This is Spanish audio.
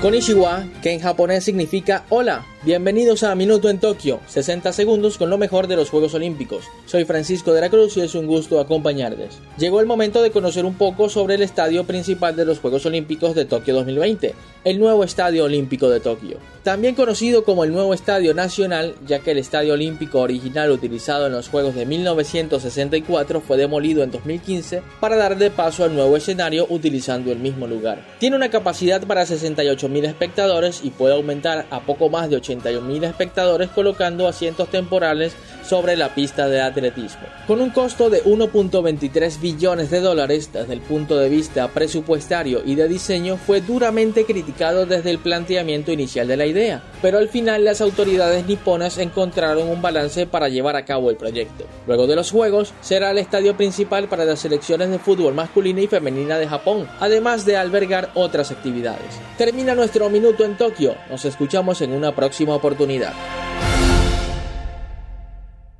Konnichiwa, que en japonés significa hola. Bienvenidos a Minuto en Tokio, 60 segundos con lo mejor de los Juegos Olímpicos. Soy Francisco de la Cruz y es un gusto acompañarles. Llegó el momento de conocer un poco sobre el estadio principal de los Juegos Olímpicos de Tokio 2020, el nuevo Estadio Olímpico de Tokio. También conocido como el nuevo Estadio Nacional, ya que el Estadio Olímpico original utilizado en los Juegos de 1964 fue demolido en 2015 para dar de paso al nuevo escenario utilizando el mismo lugar. Tiene una capacidad para 68.000 espectadores y puede aumentar a poco más de 81.000 espectadores colocando asientos temporales sobre la pista de atletismo. Con un costo de 1.23 billones de dólares desde el punto de vista presupuestario y de diseño fue duramente criticado desde el planteamiento inicial de la idea, pero al final las autoridades niponas encontraron un balance para llevar a cabo el proyecto. Luego de los Juegos, será el estadio principal para las selecciones de fútbol masculina y femenina de Japón, además de albergar otras actividades. Termina nuestro minuto en Tokio, nos escuchamos en una próxima oportunidad.